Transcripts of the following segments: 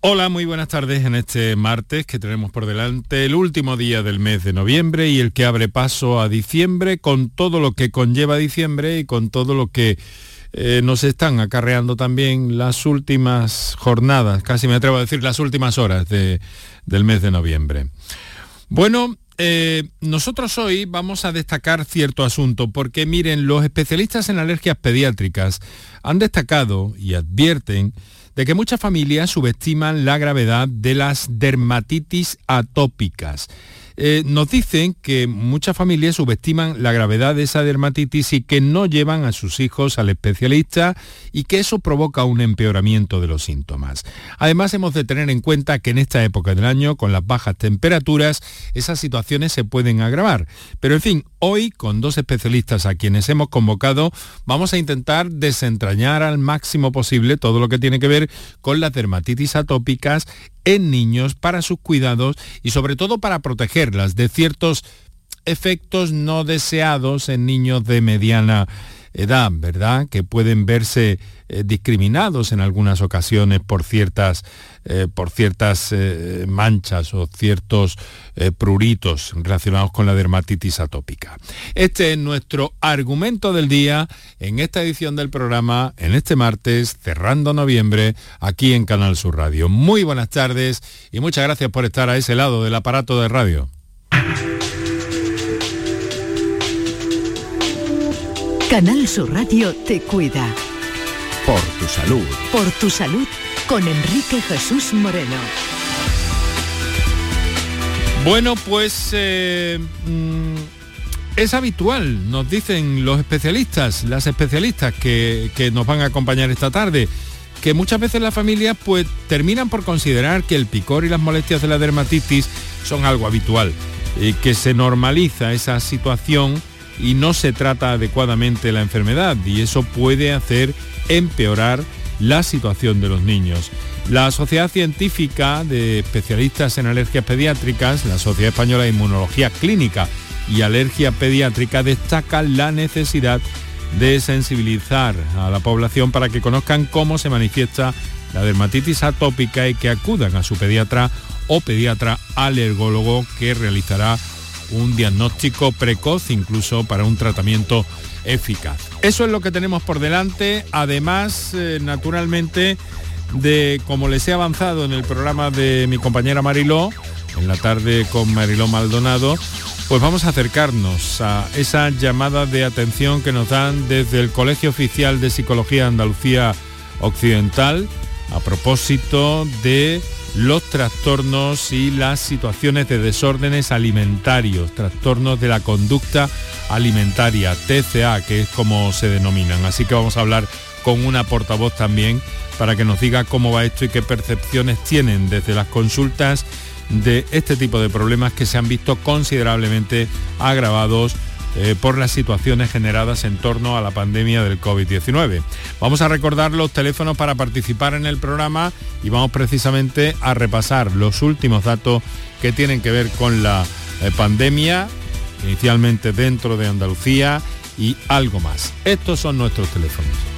Hola, muy buenas tardes en este martes que tenemos por delante el último día del mes de noviembre y el que abre paso a diciembre con todo lo que conlleva diciembre y con todo lo que eh, nos están acarreando también las últimas jornadas, casi me atrevo a decir las últimas horas del mes de noviembre. Bueno, eh, nosotros hoy vamos a destacar cierto asunto porque miren, los especialistas en alergias pediátricas han destacado y advierten de que muchas familias subestiman la gravedad de las dermatitis atópicas. Eh, nos dicen que muchas familias subestiman la gravedad de esa dermatitis y que no llevan a sus hijos al especialista y que eso provoca un empeoramiento de los síntomas. Además, hemos de tener en cuenta que en esta época del año, con las bajas temperaturas, esas situaciones se pueden agravar. Pero en fin, hoy, con dos especialistas a quienes hemos convocado, vamos a intentar desentrañar al máximo posible todo lo que tiene que ver con las dermatitis atópicas en niños para sus cuidados y sobre todo para protegerlas de ciertos efectos no deseados en niños de mediana edad, ¿verdad? Que pueden verse eh, discriminados en algunas ocasiones por ciertas, eh, por ciertas eh, manchas o ciertos pruritos relacionados con la dermatitis atópica. Este es nuestro argumento del día en esta edición del programa, en este martes, cerrando noviembre, aquí en Canal Sur Radio. Muy buenas tardes y muchas gracias por estar a ese lado del aparato de radio. Canal Sur Radio te cuida. Por tu salud. Por tu salud con Enrique Jesús Moreno. Bueno, pues eh, mm, es habitual, nos dicen los especialistas, las especialistas que, que nos van a acompañar esta tarde, que muchas veces las familias pues terminan por considerar que el picor y las molestias de la dermatitis son algo habitual, y que se normaliza esa situación y no se trata adecuadamente la enfermedad y eso puede hacer empeorar la situación de los niños. La Sociedad Científica de Especialistas en Alergias Pediátricas, la Sociedad Española de Inmunología Clínica y Alergia Pediátrica destaca la necesidad de sensibilizar a la población para que conozcan cómo se manifiesta la dermatitis atópica y que acudan a su pediatra o pediatra alergólogo que realizará un diagnóstico precoz incluso para un tratamiento eficaz. Eso es lo que tenemos por delante, además, eh, naturalmente, de como les he avanzado en el programa de mi compañera Mariló, en la tarde con Mariló Maldonado, pues vamos a acercarnos a esa llamada de atención que nos dan desde el Colegio Oficial de Psicología Andalucía Occidental a propósito de los trastornos y las situaciones de desórdenes alimentarios, trastornos de la conducta alimentaria, TCA, que es como se denominan. Así que vamos a hablar con una portavoz también para que nos diga cómo va esto y qué percepciones tienen desde las consultas de este tipo de problemas que se han visto considerablemente agravados eh, por las situaciones generadas en torno a la pandemia del COVID-19. Vamos a recordar los teléfonos para participar en el programa y vamos precisamente a repasar los últimos datos que tienen que ver con la eh, pandemia, inicialmente dentro de Andalucía y algo más. Estos son nuestros teléfonos.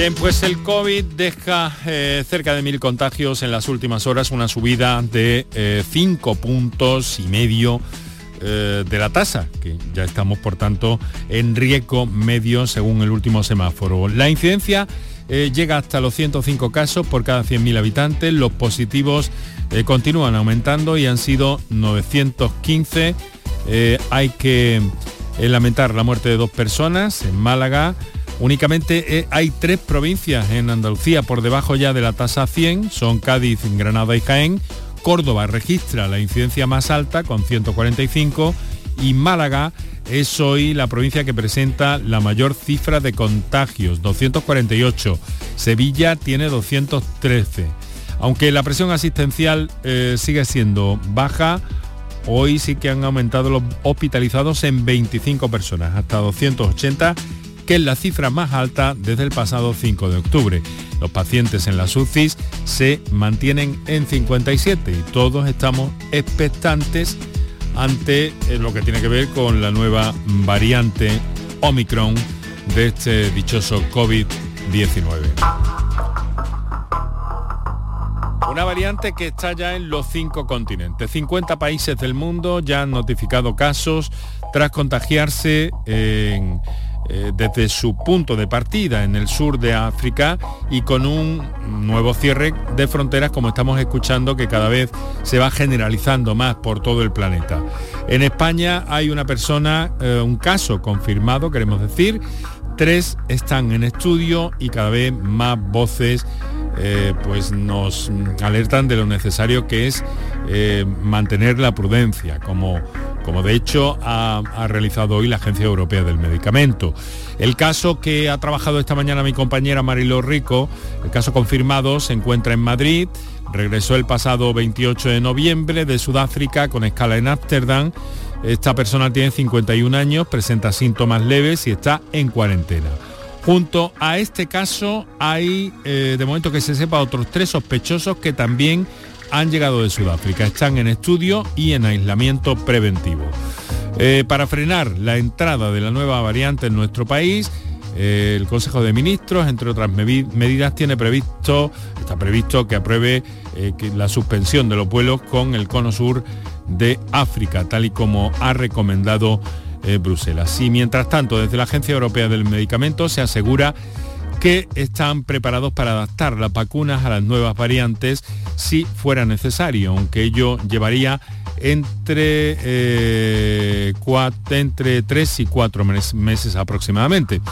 Bien, pues el COVID deja eh, cerca de mil contagios en las últimas horas, una subida de eh, cinco puntos y medio eh, de la tasa, que ya estamos por tanto en riesgo medio según el último semáforo. La incidencia llega hasta los 105 casos por cada 100.000 habitantes, los positivos continúan aumentando y han sido 915. hay que lamentar la muerte de dos personas en Málaga, Únicamente eh, hay tres provincias en Andalucía por debajo ya de la tasa 100, son Cádiz, Granada y Jaén. Córdoba registra la incidencia más alta con 145 y Málaga es hoy la provincia que presenta la mayor cifra de contagios, 248. Sevilla tiene 213. Aunque la presión asistencial eh, sigue siendo baja, hoy sí que han aumentado los hospitalizados en 25 personas, hasta 280 que es la cifra más alta desde el pasado 5 de octubre. Los pacientes en las UCIs se mantienen en 57 y todos estamos expectantes ante eh, lo que tiene que ver con la nueva variante Omicron de este dichoso COVID-19. Una variante que está ya en los cinco continentes. 50 países del mundo ya han notificado casos tras contagiarse en eh, desde su punto de partida en el sur de África y con un nuevo cierre de fronteras como estamos escuchando que cada vez se va generalizando más por todo el planeta. En España hay una persona, eh, un caso confirmado, queremos decir, tres están en estudio y cada vez más voces eh, pues nos alertan de lo necesario que es mantener la prudencia, como como de hecho ha, realizado hoy la Agencia Europea del Medicamento. El caso que ha trabajado esta mañana mi compañera Mariló Rico, el caso confirmado, se encuentra en Madrid, regresó el pasado 28 de noviembre de Sudáfrica con escala en Ámsterdam. Esta persona tiene 51 años, presenta síntomas leves y está en cuarentena. Junto a este caso hay, eh, de momento que se sepa, otros tres sospechosos que también han llegado de Sudáfrica. Están en estudio y en aislamiento preventivo. Eh, para frenar la entrada de la nueva variante en nuestro país, eh, el Consejo de Ministros, entre otras medidas, tiene previsto, está previsto que apruebe la suspensión de los vuelos con el cono sur de África, tal y como ha recomendado Bruselas. Y mientras tanto, desde la Agencia Europea del Medicamento se asegura que están preparados para adaptar las vacunas a las nuevas variantes si fuera necesario, aunque ello llevaría entre, eh, entre 3 y 4 meses aproximadamente.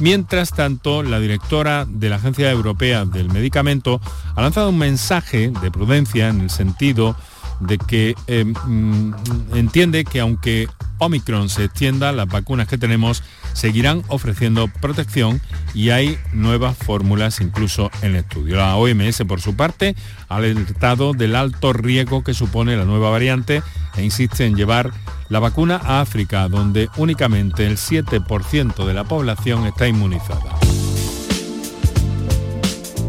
Mientras tanto, la directora de la Agencia Europea del Medicamento ha lanzado un mensaje de prudencia en el sentido de que eh, mm, entiende que aunque Omicron se extienda, las vacunas que tenemos seguirán ofreciendo protección y hay nuevas fórmulas incluso en estudio. La OMS, por su parte, ha alertado del alto riesgo que supone la nueva variante e insiste en llevar la vacuna a África, donde únicamente el 7% de la población está inmunizada.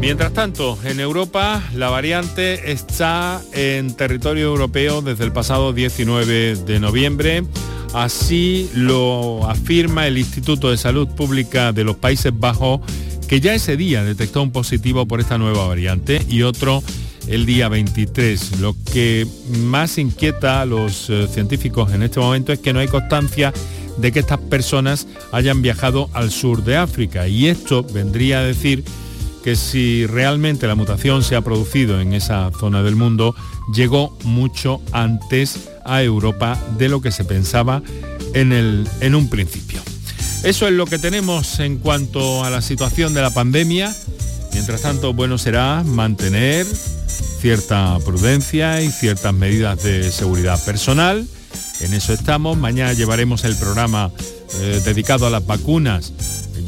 Mientras tanto, en Europa la variante está en territorio europeo desde el pasado 19 de noviembre. Así lo afirma el Instituto de Salud Pública de los Países Bajos, que ya ese día detectó un positivo por esta nueva variante y otro el día 23. Lo que más inquieta a los eh, científicos en este momento es que no hay constancia de que estas personas hayan viajado al sur de África y esto vendría a decir que si realmente la mutación se ha producido en esa zona del mundo, llegó mucho antes a Europa de lo que se pensaba en, el, en un principio. Eso es lo que tenemos en cuanto a la situación de la pandemia. Mientras tanto, bueno será mantener cierta prudencia y ciertas medidas de seguridad personal. En eso estamos. Mañana llevaremos el programa eh, dedicado a las vacunas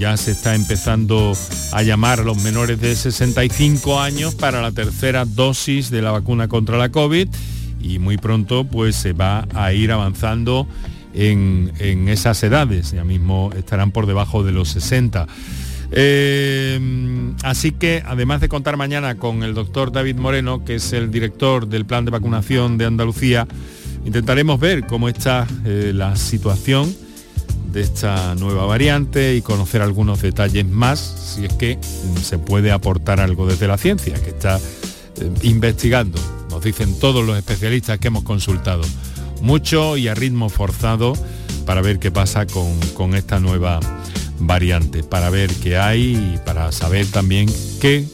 ya se está empezando a llamar a los menores de 65 años para la tercera dosis de la vacuna contra la COVID y muy pronto pues se va a ir avanzando en, esas edades, ya mismo estarán por debajo de los 60. Eh, así que además de contar mañana con el doctor David Moreno, que es el director del plan de vacunación de Andalucía, intentaremos ver cómo está eh, la situación de esta nueva variante y conocer algunos detalles más, si es que mm, se puede aportar algo desde la ciencia, que está eh, investigando, nos dicen todos los especialistas que hemos consultado, mucho y a ritmo forzado para ver qué pasa con, esta nueva variante, para ver qué hay y para saber también qué,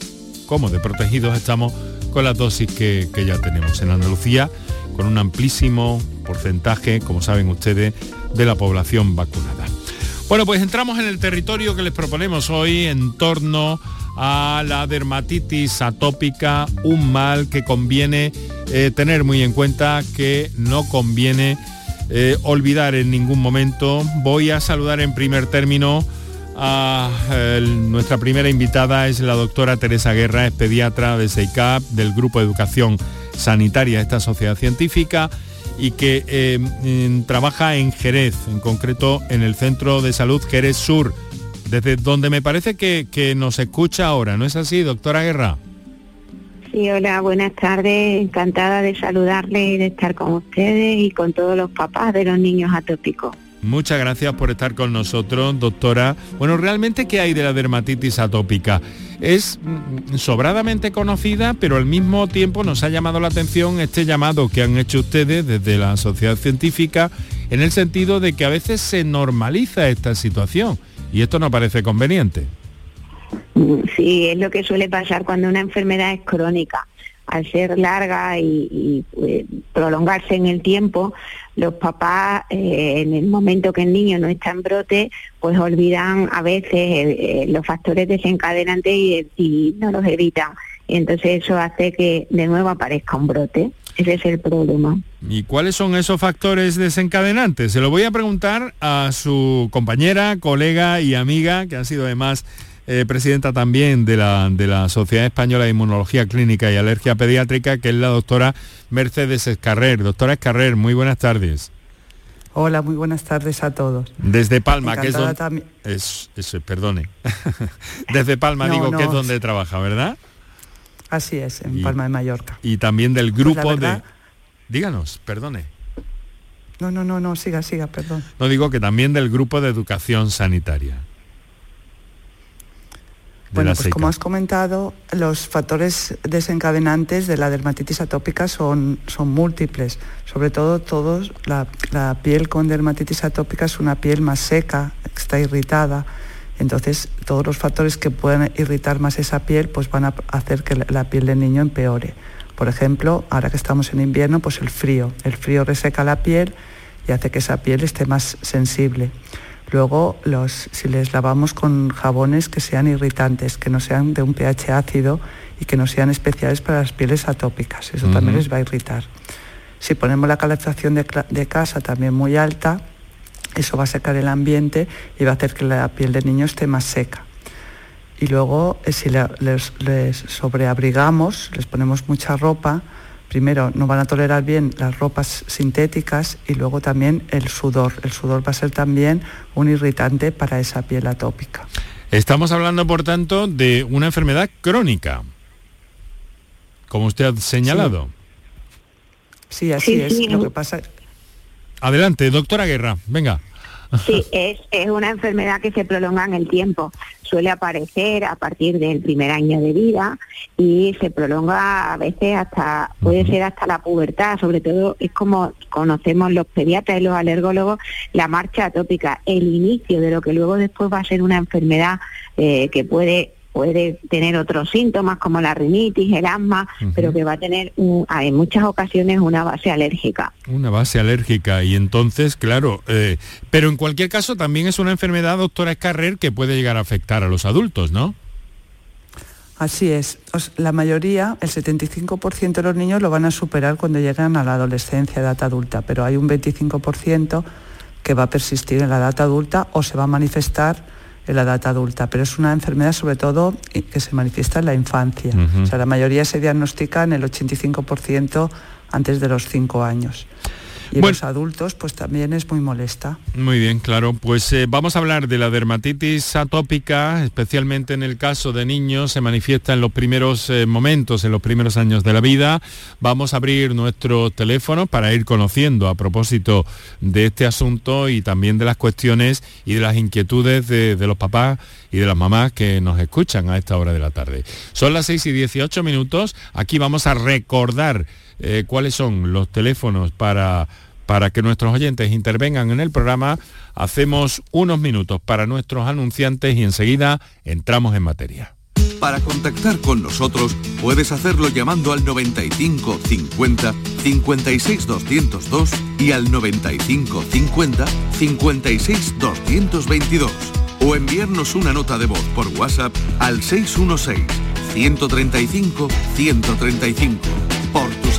cómo de protegidos estamos con las dosis que, que ya tenemos. En Andalucía, con un amplísimo porcentaje, como saben ustedes, de la población vacunada. Bueno, pues entramos en el territorio que les proponemos hoy en torno a la dermatitis atópica, un mal que conviene eh, tener muy en cuenta, que no conviene eh, olvidar en ningún momento. Voy a saludar en primer término a nuestra primera invitada es la doctora Teresa Guerra, es pediatra de SEICAP, del Grupo de Educación Sanitaria de esta sociedad científica y que eh, trabaja en Jerez, en concreto en el Centro de Salud Jerez Sur, desde donde me parece que, que nos escucha ahora, ¿no es así, doctora Guerra? Sí, hola, buenas tardes. Encantada de saludarle y de estar con ustedes y con todos los papás de los niños atópicos. Muchas gracias por estar con nosotros, doctora. Bueno, realmente, ¿qué hay de la dermatitis atópica? Es mm, sobradamente conocida, pero al mismo tiempo nos ha llamado la atención este llamado que han hecho ustedes desde la sociedad científica en el sentido de que a veces se normaliza esta situación y esto no parece conveniente. Sí, es lo que suele pasar cuando una enfermedad es crónica. Al ser larga y, pues, prolongarse en el tiempo, los papás eh, en el momento que el niño no está en brote, pues olvidan a veces eh, los factores desencadenantes y, no los evitan. Entonces eso hace que de nuevo aparezca un brote. Ese es el problema. ¿Y cuáles son esos factores desencadenantes? Se lo voy a preguntar a su compañera, colega y amiga, que ha sido además eh, presidenta también de la, de la Sociedad Española de Inmunología Clínica y Alergia Pediátrica, que es la doctora Mercedes Escarrer. Doctora Escarrer, muy buenas tardes. Hola, muy buenas tardes a todos. Desde Palma, que es donde... Es, perdone. Desde Palma digo que es donde trabaja, ¿verdad? Así es, en Palma de Mallorca. Y también del pues grupo de... Díganos, perdone. No, no, no, no, siga, siga, perdón. No digo que también del grupo de educación sanitaria. Bueno, pues como has comentado, los factores desencadenantes de la dermatitis atópica son, son múltiples. Sobre todo todos, la, piel con dermatitis atópica es una piel más seca, está irritada. Entonces, todos los factores que puedan irritar más esa piel, pues van a hacer que la piel del niño empeore. Por ejemplo, ahora que estamos en invierno, pues el frío. El frío reseca la piel y hace que esa piel esté más sensible. Luego, si les lavamos con jabones que sean irritantes, que no sean de un pH ácido y que no sean especiales para las pieles atópicas, eso también les va a irritar. Si ponemos la calefacción de, casa también muy alta, eso va a secar el ambiente y va a hacer que la piel del niño esté más seca. Y luego, eh, si les sobreabrigamos, les ponemos mucha ropa, primero no van a tolerar bien las ropas sintéticas y luego también el sudor. El sudor va a ser también un irritante para esa piel atópica. Estamos hablando, por tanto, de una enfermedad crónica, como usted ha señalado. Sí, así es. Lo que pasa... Adelante, doctora Guerra, venga. Sí, es, es una enfermedad que se prolonga en el tiempo. Suele aparecer a partir del primer año de vida y se prolonga a veces hasta, puede ser hasta la pubertad, sobre todo es como conocemos los pediatras y los alergólogos, la marcha atópica, el inicio de lo que luego después va a ser una enfermedad eh, que puede puede tener otros síntomas como la rinitis, el asma, pero que va a tener en muchas ocasiones una base alérgica. Una base alérgica y entonces, claro, eh, pero en cualquier caso también es una enfermedad, doctora Escarrer, que puede llegar a afectar a los adultos, ¿no? Así es. La mayoría, el 75% de los niños lo van a superar cuando llegan a la adolescencia, edad adulta, pero hay un 25% que va a persistir en la edad adulta o se va a manifestar en la edad adulta, pero es una enfermedad sobre todo que se manifiesta en la infancia. O sea, la mayoría se diagnostica en el 85% antes de los 5 años. Y los adultos pues también es muy molesta. Muy bien, claro. Pues eh, vamos a hablar de la dermatitis atópica, especialmente en el caso de niños, se manifiesta en los primeros eh, momentos, en los primeros años de la vida. Vamos a abrir nuestro teléfono para ir conociendo a propósito de este asunto y también de las cuestiones y de las inquietudes de, los papás y de las mamás que nos escuchan a esta hora de la tarde. Son las 6 y 18 minutos. Aquí vamos a recordar eh, cuáles son los teléfonos para, para que nuestros oyentes intervengan en el programa. Hacemos unos minutos para nuestros anunciantes y enseguida entramos en materia. Para contactar con nosotros puedes hacerlo llamando al 95 50 56 202 y al 95 50 56 222 o enviarnos una nota de voz por WhatsApp al 616 135 135 por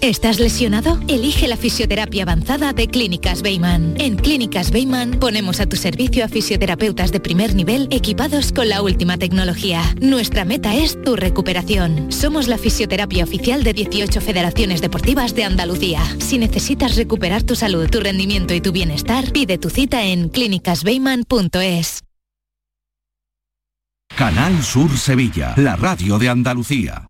¿Estás lesionado? Elige la fisioterapia avanzada de Clínicas Beyman. En Clínicas Beyman ponemos a tu servicio a fisioterapeutas de primer nivel equipados con la última tecnología. Nuestra meta es tu recuperación. Somos la fisioterapia oficial de 18 federaciones deportivas de Andalucía. Si necesitas recuperar tu salud, tu rendimiento y tu bienestar, pide tu cita en clínicasbeyman.es. Canal Sur Sevilla, la radio de Andalucía.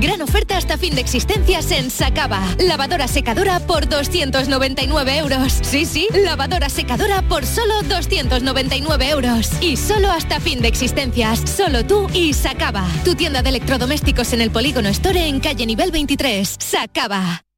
Gran oferta hasta fin de existencias en Sacaba. Lavadora secadora por 299 euros. Sí, sí, lavadora secadora por solo 299 euros. Y solo hasta fin de existencias. Solo tú y Sacaba. Tu tienda de electrodomésticos en el Polígono Store en calle nivel 23. Sacaba.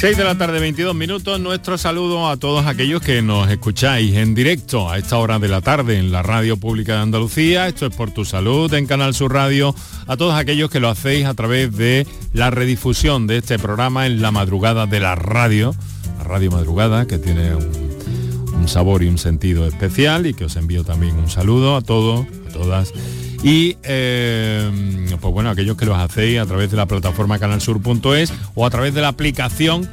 6 de la tarde, 22 minutos. Nuestro saludo a todos aquellos que nos escucháis en directo a esta hora de la tarde en la Radio Pública de Andalucía. Esto es por tu salud en Canal Sur Radio. A todos aquellos que lo hacéis a través de la redifusión de este programa en la madrugada de la radio. La radio madrugada que tiene un, un sabor y un sentido especial y que os envío también un saludo a todos, a todas. Y eh, pues bueno, aquellos que los hacéis a través de la plataforma canalsur.es o a través de la aplicación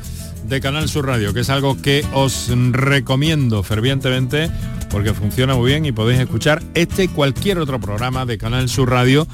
de Canal Sur Radio, que es algo que os recomiendo fervientemente porque funciona muy bien y podéis escuchar este y cualquier otro programa de Canal Sur Radio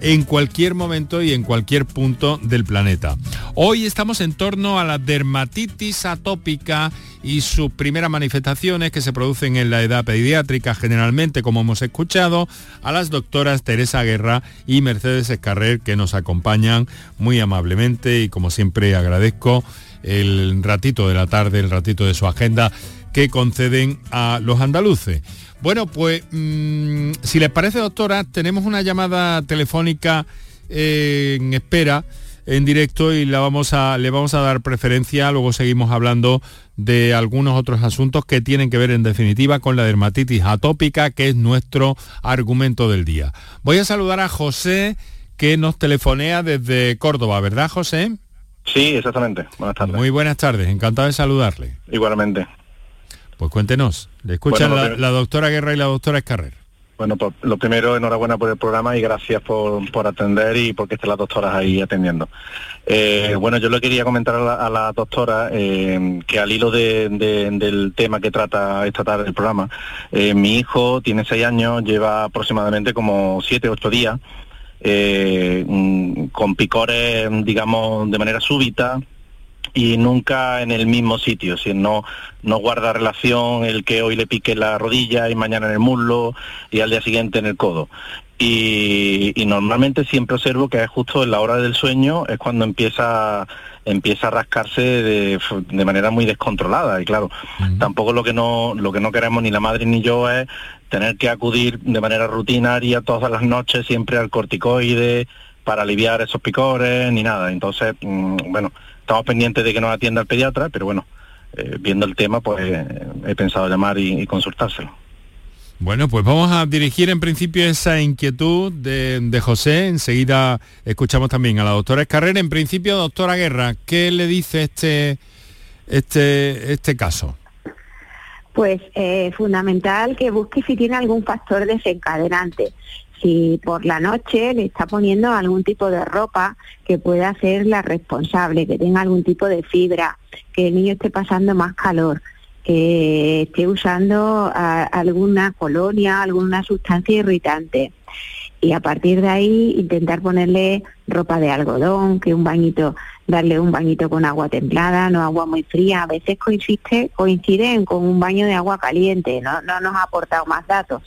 en cualquier momento y en cualquier punto del planeta. Hoy estamos en torno a la dermatitis atópica y sus primeras manifestaciones que se producen en la edad pediátrica generalmente, como hemos escuchado, a las doctoras Teresa Guerra y Mercedes Escarrer que nos acompañan muy amablemente y como siempre agradezco el ratito de la tarde, el ratito de su agenda que conceden a los andaluces. Bueno, pues mm, si les parece, doctora, tenemos una llamada telefónica eh, en espera en directo y la vamos a, le vamos a dar preferencia, luego seguimos hablando de algunos otros asuntos que tienen que ver en definitiva con la dermatitis atópica, que es nuestro argumento del día. Voy a saludar a José, que nos telefonea desde Córdoba, ¿verdad, José? Sí, exactamente. Buenas tardes. Muy buenas tardes, encantado de saludarle. Igualmente. Pues cuéntenos, le escuchan Bueno, la, la doctora Guerra y la doctora Escarrer. Bueno, pues lo primero, enhorabuena por el programa y gracias por, por atender y porque estén las doctoras ahí atendiendo. Eh, bueno, yo le quería comentar a la, a la doctora eh, que al hilo de- de- del tema que trata esta tarde el programa, eh, mi hijo tiene seis años, lleva aproximadamente como siete, ocho días mm, con picores, digamos, de manera súbita, y nunca en el mismo sitio, si no, no guarda relación el que hoy le pique la rodilla y mañana en el muslo y al día siguiente en el codo. Y, y normalmente siempre observo que es justo en la hora del sueño es cuando empieza empieza a rascarse de, de manera muy descontrolada. Y claro tampoco lo que no lo que no queremos ni la madre ni yo es tener que acudir de manera rutinaria todas las noches siempre al corticoide para aliviar esos picores ni nada. Entonces mm, bueno estamos pendientes de que nos atienda el pediatra pero bueno eh, viendo el tema pues eh, he pensado llamar y, y consultárselo Bueno, pues vamos a dirigir en principio esa inquietud de, de José. Enseguida escuchamos también a la doctora Escarrer. En principio, doctora Guerra, ¿qué le dice este, este, este caso? Pues eh, fundamental que busque si tiene algún factor desencadenante. Si por la noche le está poniendo algún tipo de ropa que pueda ser la responsable, que tenga algún tipo de fibra, que el niño esté pasando más calor, que esté usando ah, alguna colonia, alguna sustancia irritante. Y a partir de ahí intentar ponerle ropa de algodón, que un bañito, darle un bañito con agua templada, no agua muy fría. A veces coincide, coinciden con un baño de agua caliente, no, no nos ha aportado más datos.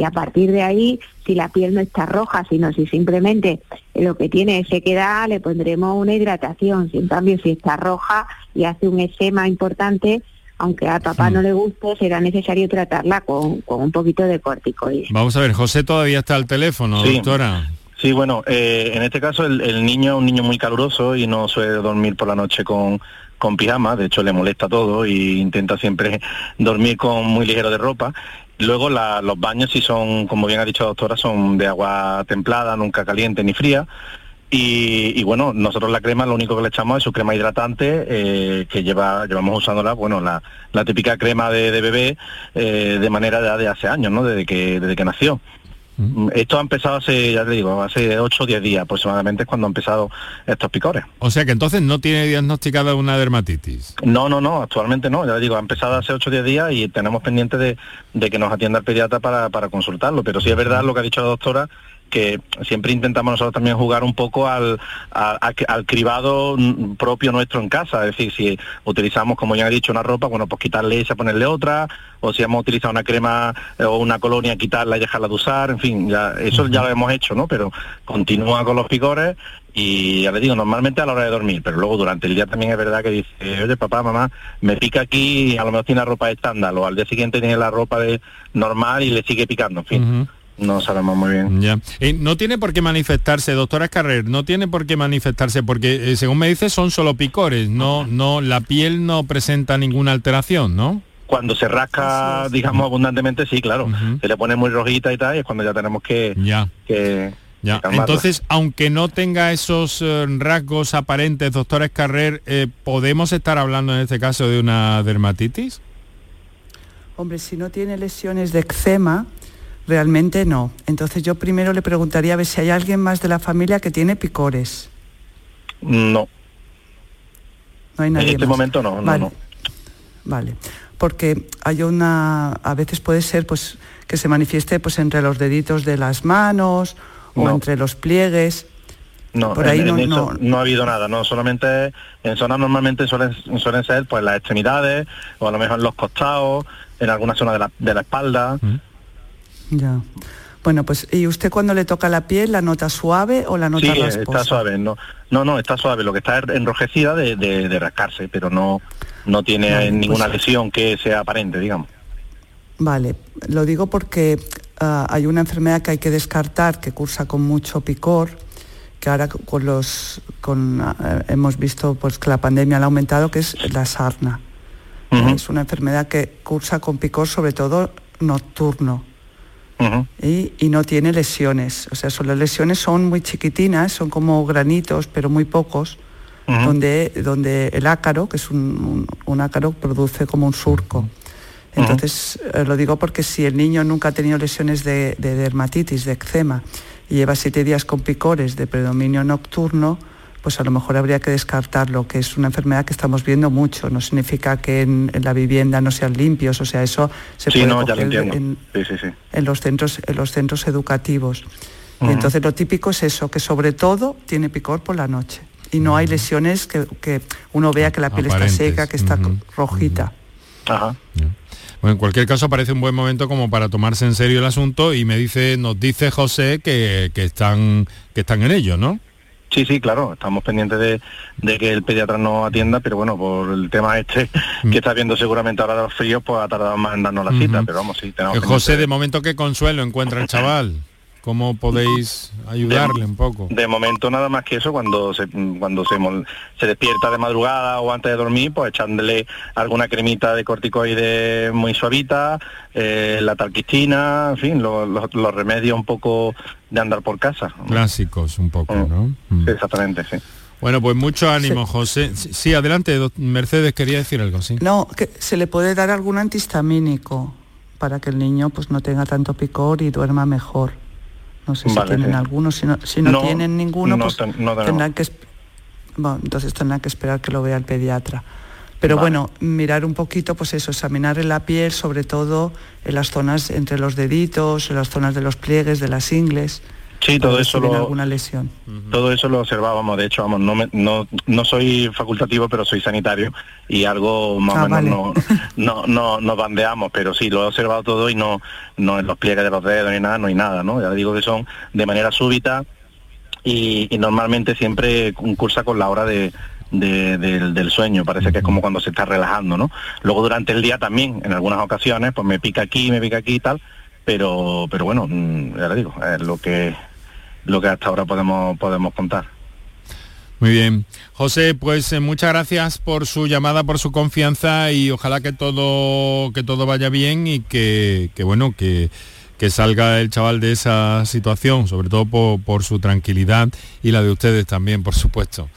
Y a partir de ahí, si la piel no está roja, sino si simplemente lo que tiene es sequedad, le pondremos una hidratación. Si en cambio si está roja y hace un esquema importante, aunque a papá no le guste, será necesario tratarla con, con un poquito de corticoides. Vamos a ver, José todavía está al teléfono, Sí. doctora. Sí, bueno, eh, en este caso el, el niño es un niño muy caluroso y no suele dormir por la noche con, con pijama, de hecho le molesta todo y intenta siempre dormir con muy ligero de ropa. Luego la- los baños, si son, como bien ha dicho la doctora, son de agua templada, nunca caliente ni fría. Y, bueno, nosotros la crema lo único que le echamos es su crema hidratante, eh, que lleva, llevamos usándola, bueno, la, típica crema de, de bebé eh, de manera de, de hace años, ¿no? Desde que, desde que nació. Mm, Esto ha empezado hace, ya te digo, hace 8 o 10 días aproximadamente es cuando han empezado estos picores. O sea que entonces no tiene diagnosticada una dermatitis. No, no, no, actualmente no, ya le digo, ha empezado hace 8 o 10 días y tenemos pendiente de, de que nos atienda el pediatra para, para consultarlo, pero sí es verdad lo que ha dicho la doctora, que siempre intentamos nosotros también jugar un poco al, al cribado propio nuestro en casa, es decir, si utilizamos, como ya he dicho, una ropa, bueno, pues quitarle esa, ponerle otra, o si hemos utilizado una crema eh, o una colonia, quitarla y dejarla de usar, en fin, ya eso ya lo hemos hecho, ¿no? Pero continúa con los picores y ya le digo, normalmente a la hora de dormir, pero luego durante el día también es verdad que dice, oye papá, mamá, me pica aquí, a lo mejor tiene la ropa estándar, o al día siguiente tiene la ropa de normal y le sigue picando, en fin, no sabemos muy bien. Ya. Eh, no tiene por qué manifestarse, doctora Escarrer, no tiene por qué manifestarse, porque eh, según me dice son solo picores, no, no, la piel no presenta ninguna alteración, ¿no? Cuando se rasca, digamos, abundantemente, sí, claro, se le pone muy rojita y tal, y es cuando ya tenemos que... Ya. que Ya, entonces, aunque no tenga esos eh, rasgos aparentes, doctora Escarrer, eh, ¿podemos estar hablando en este caso de una dermatitis? Hombre, si no tiene lesiones de eczema, realmente no. Entonces yo primero le preguntaría a ver si hay alguien más de la familia que tiene picores. No, No hay en nadie este más. momento no, no, Vale. no. Vale, porque hay una, a veces puede ser pues que se manifieste pues entre los deditos de las manos o No. entre los pliegues. No, Por ahí en, no- en eso no- no ha habido nada, no solamente en zonas normalmente suelen, suelen ser pues las extremidades o a lo mejor en los costados, en alguna zona de la, de la espalda. Ya. Bueno, pues ¿y usted cuando le toca la piel la nota suave o la nota Sí, rasposa? está suave, no, no, no, está suave, lo que está es enrojecida de, de, de rascarse, pero no, no tiene Vale, ninguna pues- lesión que sea aparente, digamos. Vale, lo digo porque ah, hay una enfermedad que hay que descartar que cursa con mucho picor, que ahora con los con ah, hemos visto pues que la pandemia la ha aumentado, que es la sarna. Es una enfermedad que cursa con picor sobre todo nocturno. Y, y no tiene lesiones. O sea, son, las lesiones son muy chiquitinas, son como granitos, pero muy pocos. donde, donde el ácaro, que es un, ácaro, produce como un surco. Entonces, eh, lo digo porque si el niño nunca ha tenido lesiones de, de dermatitis, de eczema, y lleva siete días con picores de predominio nocturno, pues a lo mejor habría que descartarlo, que es una enfermedad que estamos viendo mucho. No significa que en, la vivienda no sean limpios, o sea, eso se puede no, en, en, los centros, en los centros educativos. y entonces lo típico es eso, que sobre todo tiene picor por la noche. Y no hay lesiones que, uno vea que la piel está seca, que está rojita. Ajá. Bueno, en cualquier caso parece un buen momento como para tomarse en serio el asunto y me dice, nos dice José que, que están, que están en ello, ¿no? Sí, sí, claro, estamos pendientes de, que el pediatra nos atienda, pero bueno, por el tema este que está viendo seguramente ahora de los fríos, pues ha tardado más en darnos la cita, pero vamos, sí, tenemos... Eh, José, de momento, ¿qué consuelo encuentra el chaval? ¿Cómo podéis ayudarle un poco? De momento nada más que eso, cuando se cuando se, se despierta de madrugada o antes de dormir, pues echándole alguna cremita de corticoide muy suavita, eh, la talquistina, en fin, los remedios un poco de andar por casa. Clásicos un poco, mm. ¿no? Mm. exactamente, sí. Bueno, pues mucho ánimo, José. Sí, adelante, Mercedes quería decir algo, sí. No, que se le puede dar algún antihistamínico para que el niño pues no tenga tanto picor y duerma mejor. No sé si tienen algunos, si no, si no, tienen ninguno, pues tendrán que bueno, entonces tendrán que esperar que lo vea el pediatra. Pero bueno, mirar un poquito, pues eso, examinar en la piel, sobre todo en las zonas entre los deditos, en las zonas de los pliegues, de las ingles. Sí, todo eso lo alguna lesión. Todo eso lo observábamos, de hecho, vamos, no, no, no soy facultativo, pero soy sanitario y algo más o ah, menos no, no, nos bandeamos, pero sí, lo he observado todo y no, no en los pliegues de los dedos ni nada, no hay nada, ¿no? Ya digo que son de manera súbita y, normalmente siempre cursa con la hora de, del, sueño, parece que es como cuando se está relajando, ¿no? Luego durante el día también, en algunas ocasiones, pues me pica aquí, me pica aquí y tal, pero, pero bueno, mm, ya le digo, es lo que lo que hasta ahora podemos, podemos contar. Muy bien. José, pues eh, muchas gracias por su llamada, por su confianza y ojalá que todo, que todo vaya bien y que, bueno, que, que, salga el chaval de esa situación, sobre todo por, su tranquilidad y la de ustedes también, por supuesto.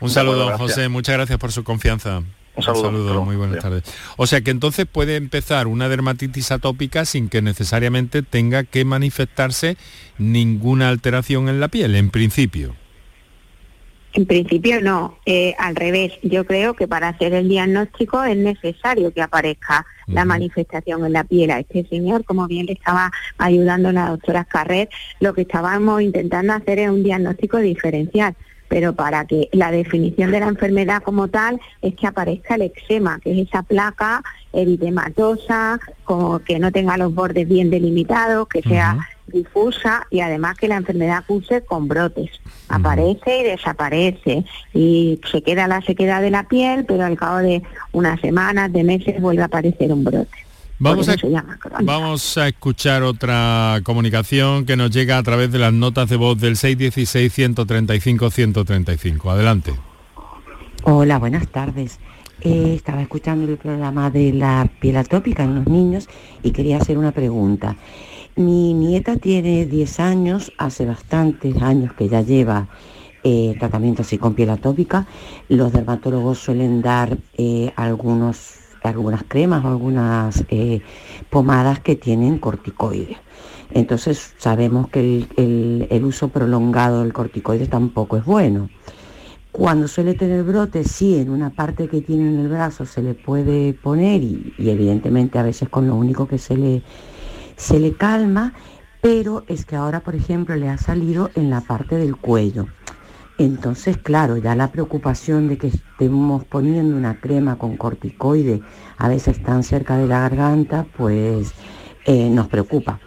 Un saludo, José, muchas gracias por su confianza. Un saludo. muy buenas tardes. O sea que entonces puede empezar una dermatitis atópica sin que necesariamente tenga que manifestarse ninguna alteración en la piel, en principio. En principio no, eh, al revés. Yo creo que para hacer el diagnóstico es necesario que aparezca la manifestación en la piel. A este señor, como bien le estaba ayudando la doctora Carrer, lo que estábamos intentando hacer es un diagnóstico diferencial pero para que la definición de la enfermedad como tal es que aparezca el eczema, que es esa placa eritematosa, como que no tenga los bordes bien delimitados, que sea difusa y además que la enfermedad acuse con brotes. Aparece y desaparece y se queda la sequedad de la piel, pero al cabo de unas semanas, de meses vuelve a aparecer un brote. Vamos a, vamos a, escuchar otra comunicación que nos llega a través de las notas de voz del 616-135-135. Adelante. Hola, buenas tardes. Eh, estaba escuchando el programa de la piel atópica en los niños y quería hacer una pregunta. Mi nieta tiene 10 años, hace bastantes años que ya lleva eh, tratamiento así con piel atópica. Los dermatólogos suelen dar eh, algunos algunas cremas o algunas eh, pomadas que tienen corticoides. Entonces sabemos que el, uso prolongado del corticoide tampoco es bueno. Cuando suele tener brotes, sí, en una parte que tiene en el brazo se le puede poner y, evidentemente a veces con lo único que se le, se le calma, pero es que ahora, por ejemplo, le ha salido en la parte del cuello. Entonces, claro, ya la preocupación de que estemos poniendo una crema con corticoide a veces tan cerca de la garganta, pues eh, nos preocupa.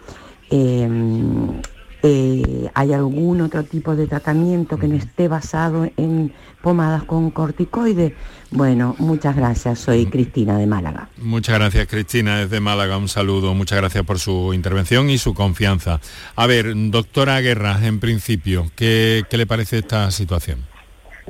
Em, eh, ¿Hay algún otro tipo de tratamiento que no esté basado en pomadas con corticoides? Bueno, muchas gracias. Soy Cristina de Málaga. Muchas gracias, Cristina, desde Málaga. Un saludo. Muchas gracias por su intervención y su confianza. A ver, doctora Guerra, en principio, ¿qué, le parece esta situación?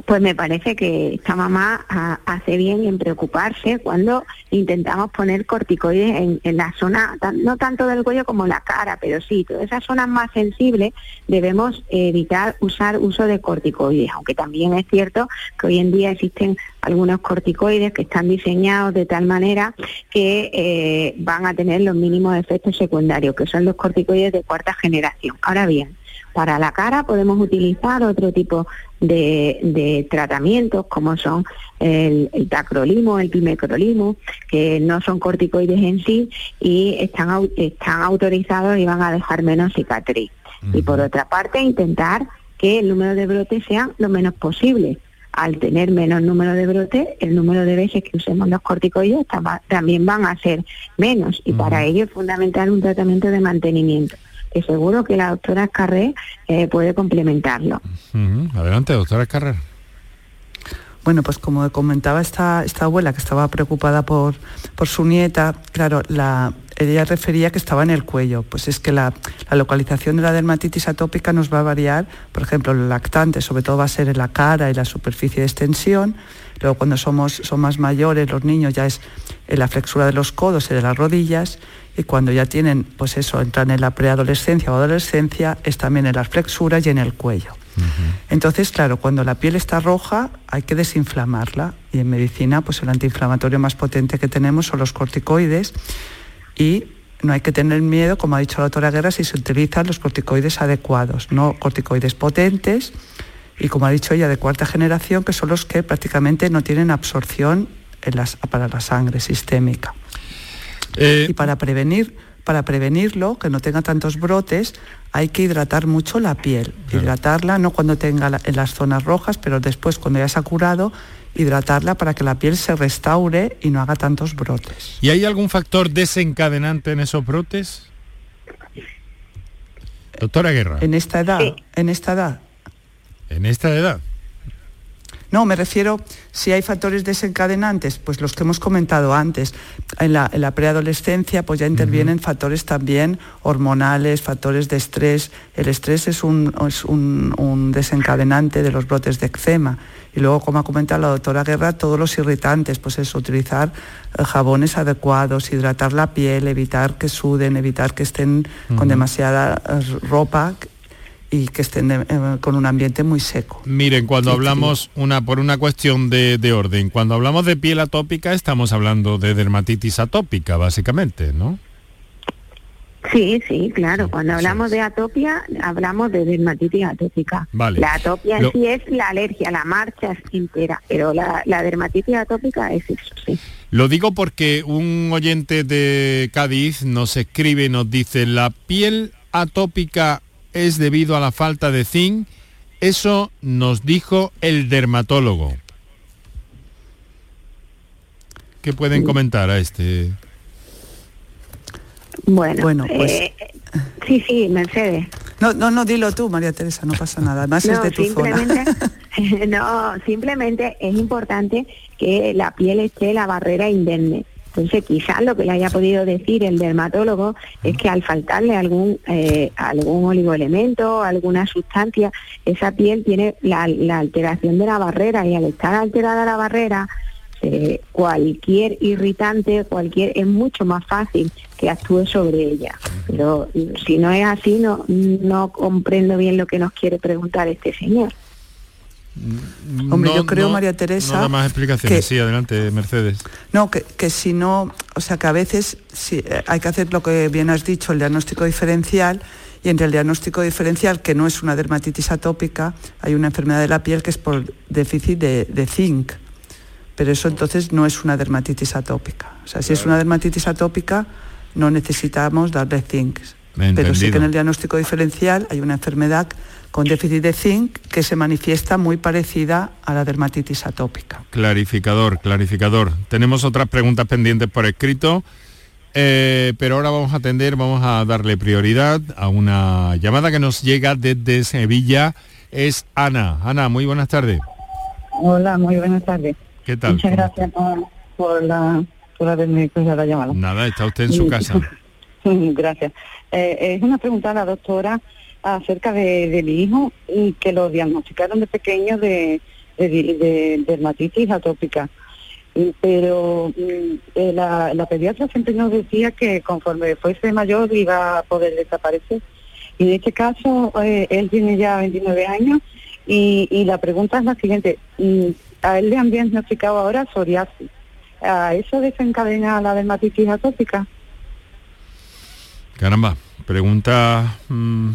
Pues me parece que esta mamá ah, hace bien en preocuparse cuando intentamos poner corticoides en, la zona, no tanto del cuello como la cara, pero sí, todas esas zonas más sensibles debemos evitar usar uso de corticoides, aunque también es cierto que hoy en día existen algunos corticoides que están diseñados de tal manera que eh, van a tener los mínimos efectos secundarios, que son los corticoides de cuarta generación. Ahora bien, para la cara podemos utilizar otro tipo de, tratamientos como son el, tacrolimo, el pimecrolimo, que no son corticoides en sí y están, están autorizados y van a dejar menos cicatriz. Y por otra parte, intentar que el número de brotes sea lo menos posible. Al tener menos número de brotes, el número de veces que usemos los corticoides también van a ser menos y para ello es fundamental un tratamiento de mantenimiento que seguro que la doctora Escarré eh, puede complementarlo. Adelante, doctora Escarré. Bueno, pues como comentaba esta, esta abuela que estaba preocupada por, por su nieta, claro, la, ella refería que estaba en el cuello. Pues es que la, localización de la dermatitis atópica nos va a variar. Por ejemplo, el lactante sobre todo va a ser en la cara y la superficie de extensión. Luego cuando somos, son más mayores, los niños ya es en la flexura de los codos y de las rodillas y cuando ya tienen, pues eso, entran en la preadolescencia o adolescencia, es también en las flexuras y en el cuello. Entonces, claro, cuando la piel está roja hay que desinflamarla y en medicina pues el antiinflamatorio más potente que tenemos son los corticoides y no hay que tener miedo, como ha dicho la doctora Guerra, si se utilizan los corticoides adecuados, no corticoides potentes y como ha dicho ella de cuarta generación, que son los que prácticamente no tienen absorción para la sangre sistémica. Eh, y para prevenir, para prevenirlo, que no tenga tantos brotes, hay que hidratar mucho la piel. Hidratarla, no cuando tenga en las zonas rojas, pero después cuando ya se ha curado, hidratarla para que la piel se restaure y no haga tantos brotes. ¿Y hay algún factor desencadenante en esos brotes? Doctora Guerra. En esta edad, en esta edad. En esta edad. No, me refiero, si hay factores desencadenantes, pues los que hemos comentado antes. En la, preadolescencia pues ya intervienen factores también hormonales, factores de estrés. El estrés es, un, un, desencadenante de los brotes de eczema. Y luego, como ha comentado la doctora Guerra, todos los irritantes, pues es utilizar eh, jabones adecuados, hidratar la piel, evitar que suden, evitar que estén con demasiada eh, ropa y que estén eh, con un ambiente muy seco. Miren, cuando hablamos, una por una cuestión de, orden, cuando hablamos de piel atópica estamos hablando de dermatitis atópica, básicamente, ¿no? Sí, sí, claro. Cuando hablamos de atopia, hablamos de dermatitis atópica. La atopia en sí es la alergia, la marcha entera, pero la, la dermatitis atópica es eso, sí. Lo digo porque un oyente de Cádiz nos escribe y nos dice, la piel atópica es debido a la falta de zinc. Eso nos dijo el dermatólogo. ¿Qué pueden comentar a este? Bueno, bueno pues... Eh, sí, sí, Mercedes. No, no, no, dilo tú, María Teresa, no pasa nada. Además es de tu simplemente, no, simplemente es importante que la piel esté la barrera indemne. Entonces, quizás lo que le haya podido decir el dermatólogo es que al faltarle algún, eh, algún oligoelemento, alguna sustancia, esa piel tiene la, alteración de la barrera y al estar alterada la barrera, eh, cualquier irritante, cualquier es mucho más fácil que actúe sobre ella. Pero si no es así, no, no comprendo bien lo que nos quiere preguntar este señor. Hombre, yo creo, María Teresa... No más explicaciones, sí, adelante, Mercedes. No, que, si no, o sea, que a veces sí, eh, hay que hacer lo que bien has dicho, el diagnóstico diferencial, y entre el diagnóstico diferencial, que no es una dermatitis atópica, hay una enfermedad de la piel que es por déficit de, zinc, pero eso entonces no es una dermatitis atópica. O sea, si es una dermatitis atópica, no necesitamos darle zinc. Pero sí que en el diagnóstico diferencial hay una enfermedad con déficit de zinc que se manifiesta muy parecida a la dermatitis atópica. Clarificador, clarificador. Tenemos otras preguntas pendientes por escrito, eh, pero ahora vamos a atender, vamos a darle prioridad a una llamada que nos llega desde Sevilla. Es Ana. Ana, muy buenas tardes. Hola, muy buenas tardes. ¿Qué tal? Muchas gracias por, la, por haberme la llamada. Nada, está usted en su casa. gracias. Eh, es una pregunta a la doctora acerca de, mi hijo y que lo diagnosticaron de pequeño de, de, dermatitis atópica. Pero mm, eh, la, pediatra siempre nos decía que conforme fuese mayor iba a poder desaparecer. Y en este caso, eh, él tiene ya 29 años y, y, la pregunta es la siguiente. Mm, a él le han diagnosticado ahora psoriasis. ¿A eso desencadena la dermatitis atópica? Caramba, pregunta mm,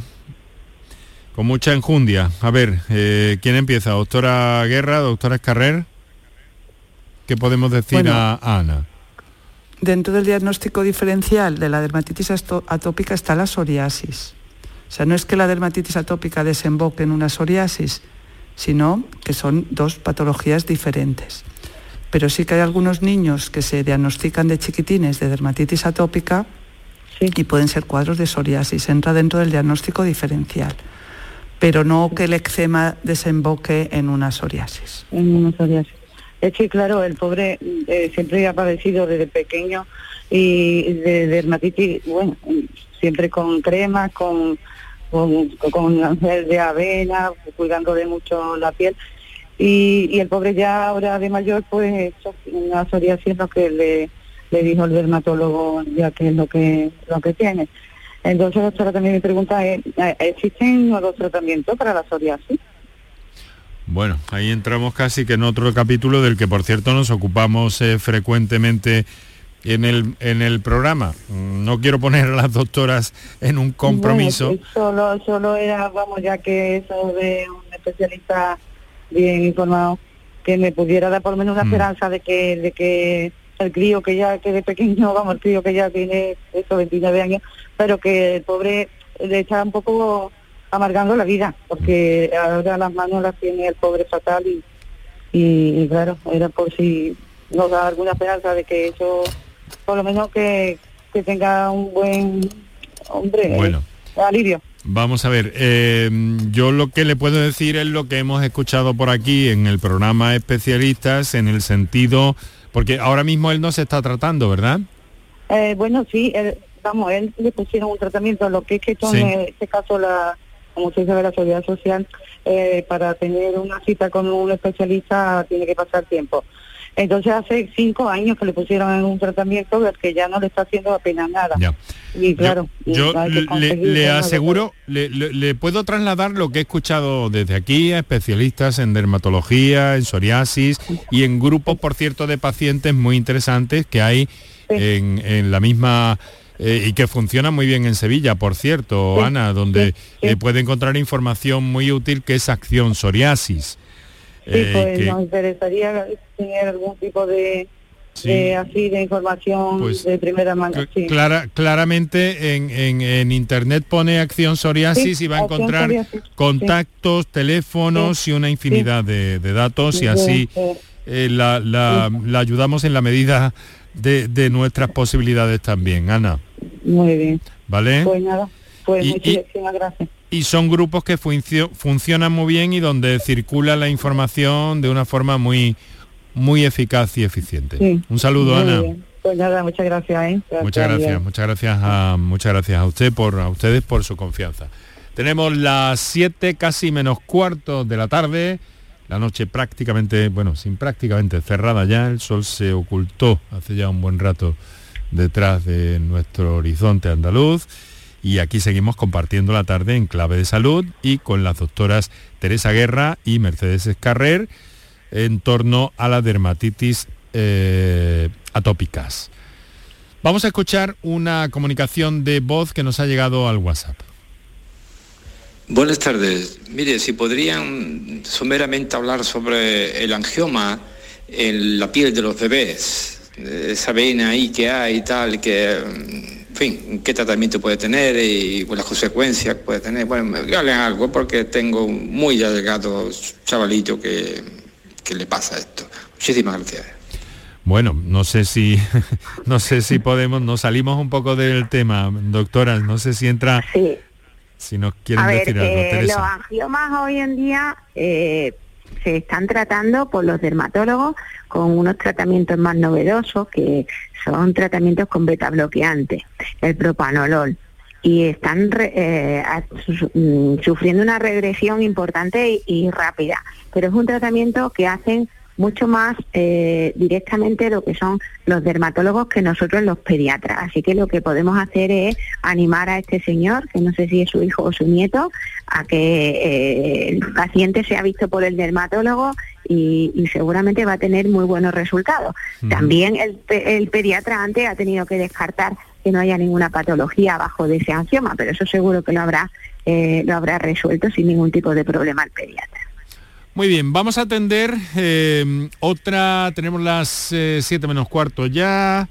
con mucha enjundia. A ver, eh, ¿quién empieza? ¿Doctora Guerra, doctora Escarrer? ¿Qué podemos decir a, Ana? Dentro del diagnóstico diferencial de la dermatitis atópica está la psoriasis. O sea, no es que la dermatitis atópica desemboque en una psoriasis, sino que son dos patologías diferentes. Pero sí que hay algunos niños que se diagnostican de chiquitines de dermatitis atópica y pueden ser cuadros de psoriasis. Entra dentro del diagnóstico diferencial pero no que el eczema desemboque en una psoriasis. En una psoriasis. Es que, claro, el pobre eh, siempre ha padecido desde pequeño y de dermatitis, bueno, siempre con crema, con, con, con de avena, cuidando de mucho la piel. Y, el pobre ya ahora de mayor, pues una psoriasis lo que le, le dijo el dermatólogo, ya que es lo que, lo que tiene. Entonces, doctora, también mi pregunta es, ¿existen nuevos tratamientos para la psoriasis? Bueno, ahí entramos casi que en otro capítulo del que, por cierto, nos ocupamos eh, frecuentemente en el, en el programa. No quiero poner a las doctoras en un compromiso. solo, solo era, vamos, ya que eso de un especialista bien informado, que me pudiera dar por lo menos una mm. esperanza de que, de que el crío que ya que de pequeño, vamos, el crío que ya tiene esos 29 años, pero que el pobre le está un poco amargando la vida, porque ahora las manos las tiene el pobre fatal y, y, claro, era por si nos da alguna esperanza de que eso, por lo menos que, que tenga un buen, hombre, bueno. alivio. Vamos a ver, eh, yo lo que le puedo decir es lo que hemos escuchado por aquí en el programa especialistas, en el sentido, porque ahora mismo él no se está tratando, ¿verdad? Eh, bueno, sí, vamos, él le pusieron un tratamiento, lo que es que en este caso la, como se dice de la seguridad social, eh, para tener una cita con un especialista tiene que pasar tiempo. Entonces hace cinco años que le pusieron un tratamiento del que ya no le está haciendo apenas nada. Y claro, yo, le, aseguro, le, le, puedo trasladar lo que he escuchado desde aquí a especialistas en dermatología, en psoriasis y en grupos, por cierto, de pacientes muy interesantes que hay en, en la misma eh, y que funciona muy bien en Sevilla, por cierto, Ana, donde eh, puede encontrar información muy útil que es acción psoriasis. Sí, eh, pues nos interesaría tener algún tipo de, así de información pues, de primera mano. Clara, claramente en, en, internet pone acción psoriasis y va a encontrar contactos, teléfonos y una infinidad de, datos y así la, la, la ayudamos en la medida de, nuestras posibilidades también, Ana. Muy bien. ¿Vale? Pues nada, pues muchísimas gracias. Y son grupos que funcionan muy bien y donde circula la información de una forma muy muy eficaz y eficiente. Un saludo, Ana. Pues nada, muchas gracias, ¿eh? muchas gracias, muchas gracias a muchas gracias a usted por a ustedes por su confianza. Tenemos las 7 casi menos cuarto de la tarde la noche prácticamente, bueno, sin prácticamente cerrada ya, el sol se ocultó hace ya un buen rato detrás de nuestro horizonte andaluz y aquí seguimos compartiendo la tarde en clave de salud y con las doctoras Teresa Guerra y Mercedes Escarrer en torno a la dermatitis eh, atópicas. Vamos a escuchar una comunicación de voz que nos ha llegado al WhatsApp. Buenas tardes. Mire, si podrían someramente hablar sobre el angioma en la piel de los bebés, esa vena ahí que hay y tal, que, en fin, qué tratamiento puede tener y las consecuencias que puede tener. Bueno, hablen algo porque tengo un muy delgado chavalito que, que le pasa esto. Muchísimas gracias. Bueno, no sé si no sé si podemos, nos salimos un poco del tema, doctora, no sé si entra sí si nos quieren decir algo, eh, Los angiomas hoy en día eh, se están tratando por los dermatólogos con unos tratamientos más novedosos que son tratamientos con beta bloqueantes, el propanolol. y están eh, mm, sufriendo una regresión importante y, rápida. Pero es un tratamiento que hacen mucho más eh, directamente lo que son los dermatólogos que nosotros los pediatras. Así que lo que podemos hacer es animar a este señor, que no sé si es su hijo o su nieto, a que eh, el paciente sea visto por el dermatólogo y, seguramente va a tener muy buenos resultados. También el, el pediatra antes ha tenido que descartar que no haya ninguna patología abajo de ese angioma, pero eso seguro que lo habrá, eh, lo habrá resuelto sin ningún tipo de problema el pediatra. Muy bien, vamos a atender eh, otra, tenemos las 7 eh, menos cuarto ya.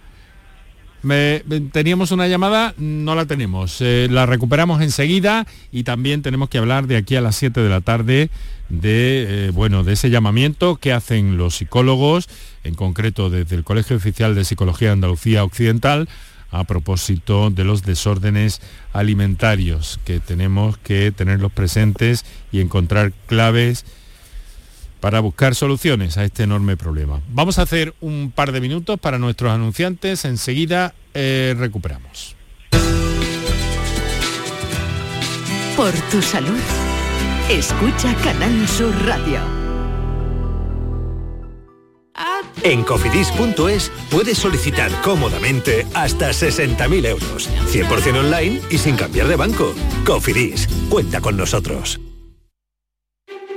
teníamos una llamada, no la tenemos. la recuperamos enseguida y también tenemos que hablar de aquí a las 7 de la tarde de, bueno, de ese llamamiento que hacen los psicólogos, en concreto desde el Colegio Oficial de Psicología de Andalucía Occidental, a propósito de los desórdenes alimentarios, que tenemos que tenerlos presentes y encontrar claves para buscar soluciones a este enorme problema. Vamos a hacer un par de minutos para nuestros anunciantes, enseguida eh, recuperamos. Por tu salud, escucha Canal Sur Radio. En cofidis.es puedes solicitar cómodamente hasta 60.000 euros, 100% online y sin cambiar de banco. Cofidis, cuenta con nosotros.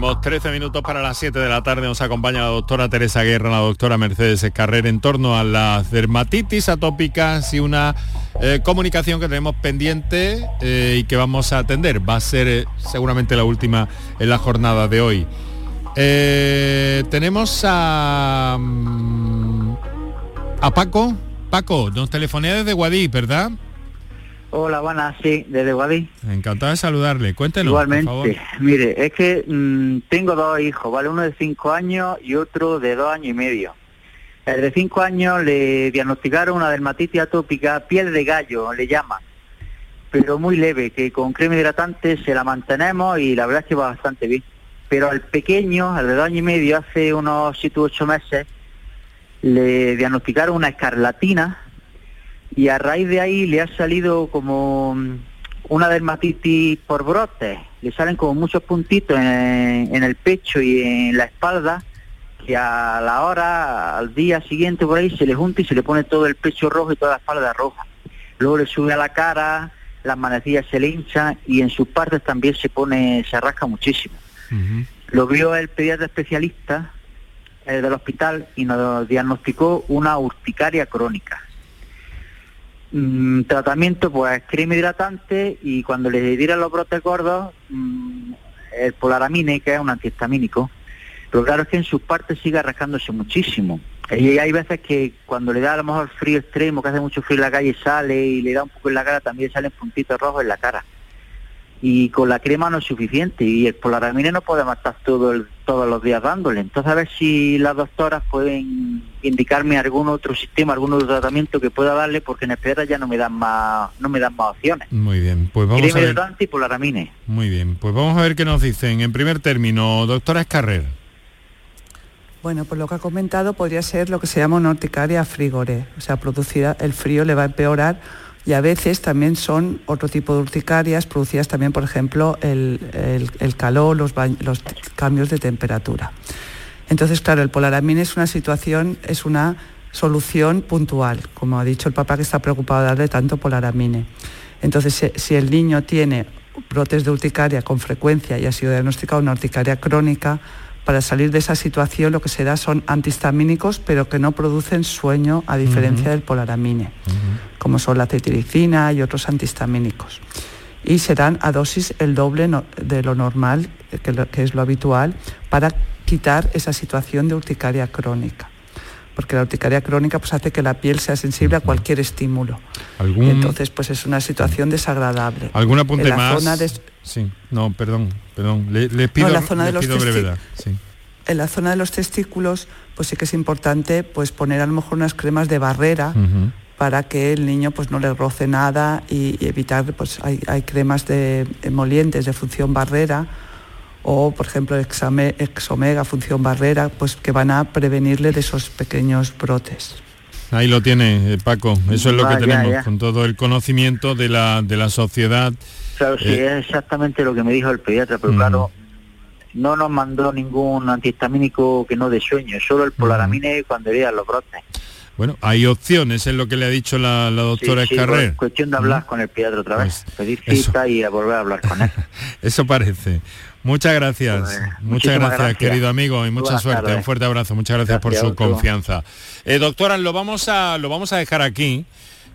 Tenemos 13 minutos para las 7 de la tarde. Nos acompaña la doctora Teresa Guerra, la doctora Mercedes Escarrer en torno a las dermatitis atópicas y una eh, comunicación que tenemos pendiente eh, y que vamos a atender. Va a ser eh, seguramente la última en la jornada de hoy. tenemos a, mm, a Paco. Paco, nos telefonea desde Guadí, ¿verdad? Hola, buenas, sí, desde Guadí. Encantado de saludarle. Cuéntenos, Igualmente, mire, es que mm, tengo dos hijos, ¿vale? Uno de cinco años y otro de dos años y medio. El de cinco años le diagnosticaron una dermatitis atópica, piel de gallo, le llama, pero muy leve, que con crema hidratante se la mantenemos y la verdad es que va bastante bien. Pero al pequeño, al de dos años y medio, hace unos siete u ocho meses, le diagnosticaron una escarlatina y a raíz de ahí le ha salido como mm, una dermatitis por brotes. Le salen como muchos puntitos en, en el pecho y en la espalda que a la hora, al día siguiente por ahí se le junta y se le pone todo el pecho rojo y toda la espalda roja. Luego le sube a la cara, las manecillas se le hinchan y en sus partes también se pone, se rasca muchísimo. Lo vio el pediatra especialista eh, del hospital y nos diagnosticó una urticaria crónica. Mm, tratamiento pues crema hidratante y cuando le dieran los brotes gordos, mm, el polaramine, que es un antihistamínico, pero claro es que en sus partes sigue rascándose muchísimo. Y hay veces que cuando le da a lo mejor frío extremo, que hace mucho frío en la calle, sale y le da un poco en la cara, también salen puntitos rojos en la cara. Y con la crema no es suficiente y el polaramine no podemos estar todo todos los días dándole. Entonces a ver si las doctoras pueden indicarme algún otro sistema, algún otro tratamiento que pueda darle, porque en espera ya no me dan más, no me dan más opciones. Muy bien, pues vamos a ver. y polaramine. Muy bien, pues vamos a ver qué nos dicen. En primer término, doctora Escarrer. Bueno, por lo que ha comentado podría ser lo que se llama una urticaria frigore, o sea, producida, el frío le va a empeorar y a veces también son otro tipo de urticarias producidas también, por ejemplo, el, el- el calor, los cambios de temperatura. Entonces, claro, el polaramine es una situación, es una solución puntual, como ha dicho el papá que está preocupado de darle tanto polaramine. Entonces, si, el niño tiene brotes de urticaria con frecuencia y ha sido diagnosticado una urticaria crónica, para salir de esa situación lo que se da son antihistamínicos, pero que no producen sueño a diferencia del polaramine, como son la cetiricina y otros antihistamínicos. Y serán a dosis el doble no- de lo normal, que, lo- que es lo habitual, para quitar esa situación de urticaria crónica. Porque la urticaria crónica pues, hace que la piel sea sensible a cualquier estímulo. ¿Algún- Y entonces pues es una situación desagradable. ¿Algún apunte En la más? zona de- Sí, no, perdón, perdón. Le- les pido, en la zona de los pido brevedad. Sí. en la zona de los testículos, pues sí que es importante pues poner a lo mejor unas cremas de barrera para que el niño pues no le roce nada y, y evitar, pues hay, hay cremas de emolientes de función barrera o por ejemplo exame- exomega función barrera, pues que van a prevenirle de esos pequeños brotes. Ahí lo tiene, eh, Paco. Eso es lo que ya, tenemos, ya. con todo el conocimiento de la, de la sociedad. Claro, sí, Eh, es exactamente lo que me dijo el pediatra, pero claro, no nos mandó ningún antihistamínico que no de sueño, solo el polaramine cuando veía los brotes. Bueno, hay opciones, es lo que le ha dicho la, la doctora Sí, sí, Escarrer. bueno, cuestión de hablar con el pediatra otra vez, pedir eso. cita y a volver a hablar con él. Eso parece. Muchas gracias. muchas muchísimas gracias, gracias. querido amigo, y mucha Buenas suerte. tardes. Un fuerte abrazo. Muchas gracias, por su confianza. Eh, doctora, lo vamos a lo vamos a dejar aquí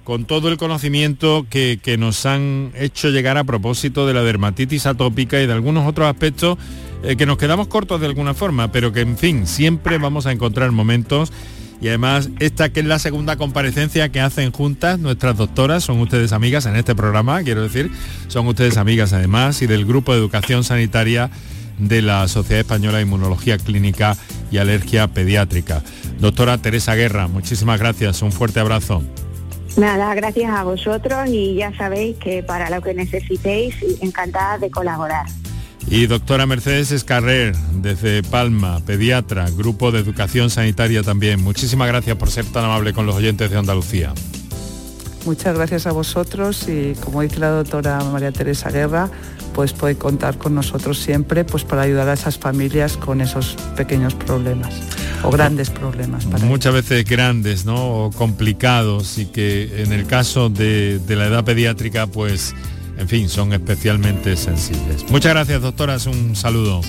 con todo el conocimiento que, que nos han hecho llegar a propósito de la dermatitis atópica y de algunos otros aspectos eh, que nos quedamos cortos de alguna forma, pero que en fin, siempre vamos a encontrar momentos y además esta que es la segunda comparecencia que hacen juntas nuestras doctoras, son ustedes amigas en este programa, quiero decir, son ustedes amigas además y del grupo de educación sanitaria de la Sociedad Española de Inmunología Clínica y Alergia Pediátrica. Doctora Teresa Guerra, muchísimas gracias, un fuerte abrazo. Nada, gracias a vosotros y ya sabéis que para lo que necesitéis, encantada de colaborar. Y doctora Mercedes Escarrer, desde Palma, pediatra, Grupo de Educación Sanitaria también. Muchísimas gracias por ser tan amable con los oyentes de Andalucía. Muchas gracias a vosotros y como dice la doctora María Teresa Guerra, pues puede contar con nosotros siempre pues para ayudar a esas familias con esos pequeños problemas o grandes problemas. Para Muchas veces grandes, ¿no? O complicados y que en el caso de, de la edad pediátrica, pues, en fin, son especialmente sensibles. Muchas gracias, doctoras. Un saludo.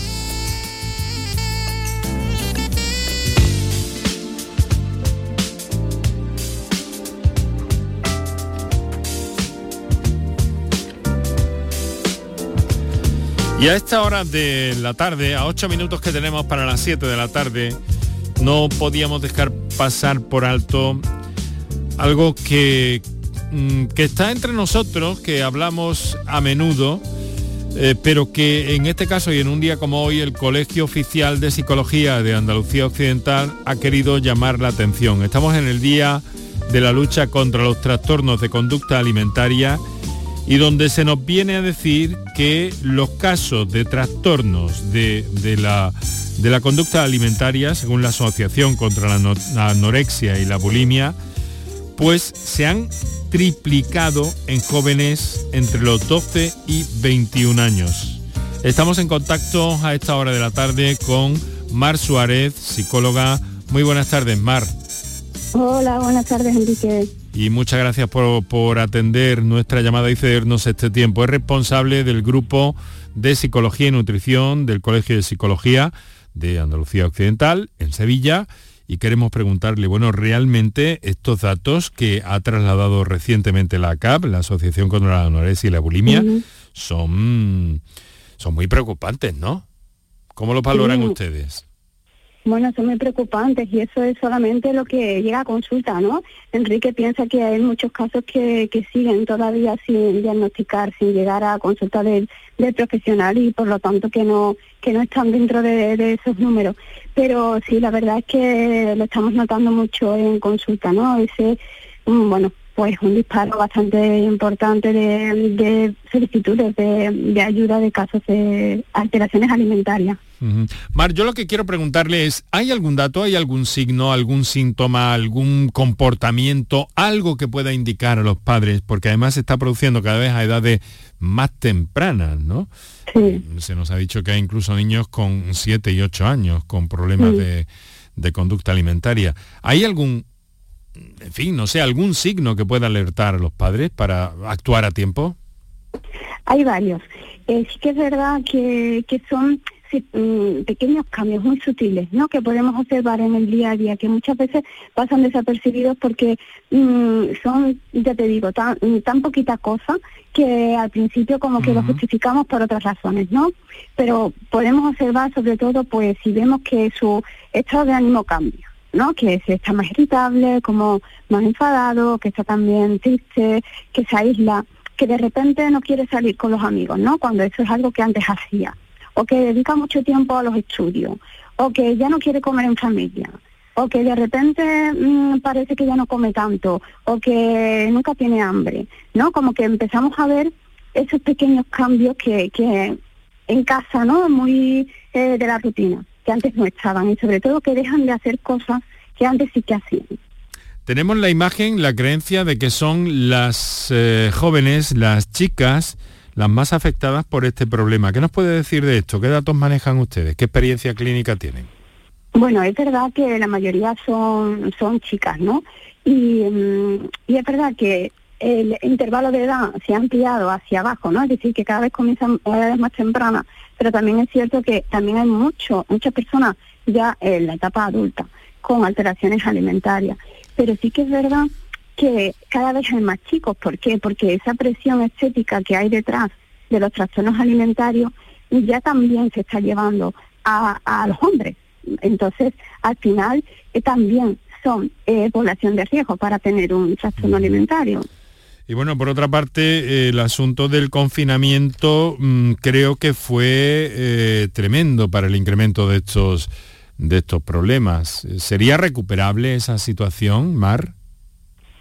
Y a esta hora de la tarde, a ocho minutos que tenemos para las 7 de la tarde, no podíamos dejar pasar por alto algo que, que está entre nosotros, que hablamos a menudo, eh, pero que en este caso y en un día como hoy el Colegio Oficial de Psicología de Andalucía Occidental ha querido llamar la atención. Estamos en el día de la lucha contra los trastornos de conducta alimentaria y donde se nos viene a decir que los casos de trastornos de, la, de la conducta alimentaria, según la Asociación contra la, Anorexia y la Bulimia, pues se han triplicado en jóvenes entre los 12 y 21 años. Estamos en contacto a esta hora de la tarde con Mar Suárez, psicóloga. Muy buenas tardes, Mar. Hola, buenas tardes, Enrique y muchas gracias por, atender nuestra llamada y cedernos este tiempo. Es responsable del grupo de Psicología y Nutrición del Colegio de Psicología de Andalucía Occidental, en Sevilla, y queremos preguntarle, bueno, realmente estos datos que ha trasladado recientemente la ACAP, la Asociación contra la Anorexia y la Bulimia, son, son muy preocupantes, ¿no? ¿Cómo lo valoran ustedes? Bueno, son muy preocupantes y eso es solamente lo que llega a consulta, ¿no? Enrique piensa que hay muchos casos que, siguen todavía sin diagnosticar, sin llegar a consulta del, profesional y por lo tanto que no que no están dentro de, esos números. Pero sí, la verdad es que lo estamos notando mucho en consulta, ¿no? Ese, mm, bueno, pues un disparo bastante importante de, solicitudes de, ayuda de casos de alteraciones alimentarias. Mar, yo lo que quiero preguntarle es, ¿hay algún dato, hay algún signo, algún síntoma, algún comportamiento, algo que pueda indicar a los padres? Porque además se está produciendo cada vez a edades más tempranas, ¿no? Sí. Se nos ha dicho que hay incluso niños con 7 y 8 años con problemas de, de conducta alimentaria. ¿Hay algún en fin, no sé, algún signo que pueda alertar a los padres para actuar a tiempo? Hay varios. Eh, sí que es verdad que, son mm, pequeños cambios muy sutiles, ¿no? Que podemos observar en el día a día, que muchas veces pasan desapercibidos porque mm, son, ya te digo, tan, tan poquita cosa que al principio como que lo justificamos por otras razones, ¿no? Pero podemos observar sobre todo, pues, si vemos que su estado de ánimo cambia ¿no? Que se está más irritable, como más enfadado, que está también triste, que se aísla, que de repente no quiere salir con los amigos, ¿no? Cuando eso es algo que antes hacía, o que dedica mucho tiempo a los estudios, o que ya no quiere comer en familia, o que de repente mm, parece que ya no come tanto, o que nunca tiene hambre, ¿no? Como que empezamos a ver esos pequeños cambios que, que en casa, ¿no? Muy eh, de la rutina que antes no estaban y sobre todo que dejan de hacer cosas que antes sí que hacían. Tenemos la imagen, la creencia de que son las eh, jóvenes, las chicas, las más afectadas por este problema. ¿Qué nos puede decir de esto? ¿Qué datos manejan ustedes? ¿Qué experiencia clínica tienen? Bueno, es verdad que la mayoría son, son chicas, ¿no? Y, mm, y es verdad que el intervalo de edad se ha ampliado hacia abajo, ¿no? Es decir, que cada vez comienzan a edades más tempranas, pero también es cierto que también hay mucho, muchas personas ya en la etapa adulta con alteraciones alimentarias. Pero sí que es verdad que cada vez hay más chicos. ¿Por qué? Porque esa presión estética que hay detrás de los trastornos alimentarios ya también se está llevando a, los hombres. Entonces, al final, eh, también son eh, población de riesgo para tener un trastorno alimentario. Y bueno, por otra parte, el asunto del confinamiento mm, creo que fue eh, tremendo para el incremento de estos, de estos problemas. ¿Sería recuperable esa situación, Mar?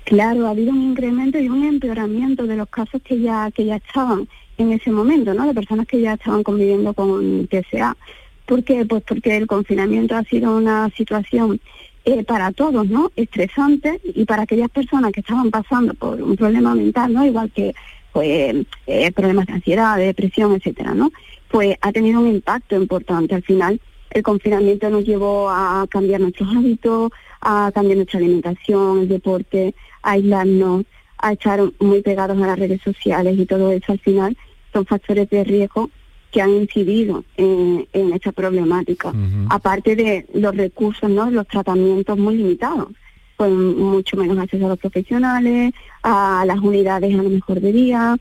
Claro, ha habido un incremento y un empeoramiento de los casos que ya, que ya estaban en ese momento, ¿no? De personas que ya estaban conviviendo con TSA. ¿Por qué? Pues porque el confinamiento ha sido una situación eh, para todos, ¿no? Estresante y para aquellas personas que estaban pasando por un problema mental, ¿no? Igual que pues eh, problemas de ansiedad, de depresión, etcétera, ¿no? Pues ha tenido un impacto importante. Al final, el confinamiento nos llevó a cambiar nuestros hábitos, a cambiar nuestra alimentación, el deporte, a aislarnos, a estar muy pegados a las redes sociales y todo eso al final son factores de riesgo que han incidido en, esta problemática, aparte de los recursos, ¿no? los tratamientos muy limitados, con mucho menos acceso a los profesionales, a las unidades a lo mejor de día,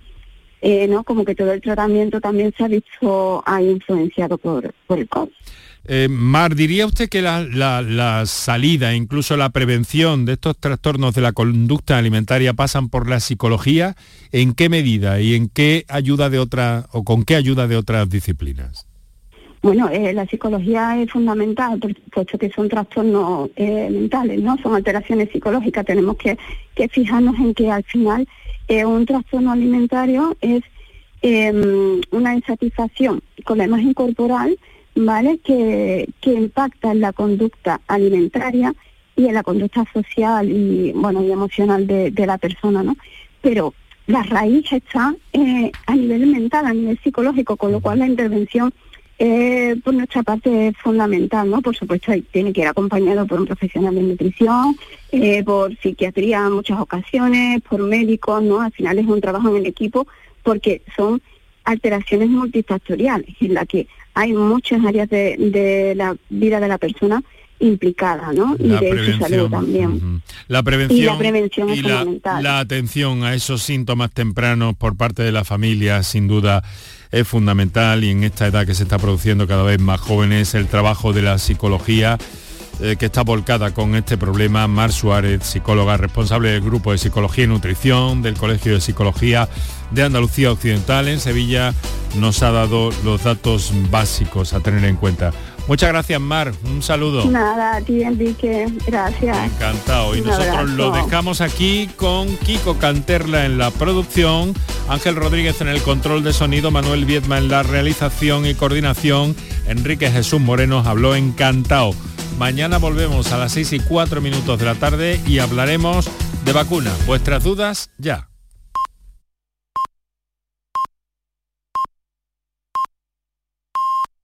eh, ¿no? como que todo el tratamiento también se ha visto ha influenciado por, por el COVID. Eh, Mar, ¿diría usted que la, salida, incluso la prevención de estos trastornos de la conducta alimentaria pasan por la psicología? ¿En qué medida y en qué ayuda de otra o con qué ayuda de otras disciplinas? Bueno, eh, la psicología es fundamental, puesto que son trastornos eh, mentales, ¿no? Son alteraciones psicológicas. Tenemos que, fijarnos en que al final un trastorno alimentario es em, una insatisfacción con la imagen corporal, ¿vale? Que, que impacta en la conducta alimentaria y en la conducta social y bueno y emocional de, de la persona, ¿no? Pero la raíz está eh, a nivel mental, a nivel psicológico, con lo cual la intervención eh, por nuestra parte es fundamental, ¿no? Por supuesto, tiene que ir acompañado por un profesional de nutrición, eh, por psiquiatría en muchas ocasiones, por médicos, ¿no? Al final es un trabajo en el equipo porque son alteraciones multifactoriales en la que hay muchas áreas de, de la vida de la persona implicada, ¿no? Y de su salud también. La prevención Y la prevención es y la, fundamental. la atención a esos síntomas tempranos por parte de la familia, sin duda, es fundamental y en esta edad que se está produciendo cada vez más jóvenes, el trabajo de la psicología eh, que está volcada con este problema. Mar Suárez, psicóloga responsable del grupo de Psicología y Nutrición del Colegio de Psicología de Andalucía Occidental en Sevilla, nos ha dado los datos básicos a tener en cuenta. Muchas gracias, Mar. Un saludo. Nada, a ti Enrique, gracias. Encantado. Y Un nosotros abrazo. lo dejamos aquí con Kiko Canterla en la producción, Ángel Rodríguez en el control de sonido, Manuel Viedma en la realización y coordinación, Enrique Jesús Moreno habló encantado. Mañana volvemos a las 6 y 4 minutos de la tarde y hablaremos de vacunas. Vuestras dudas ya.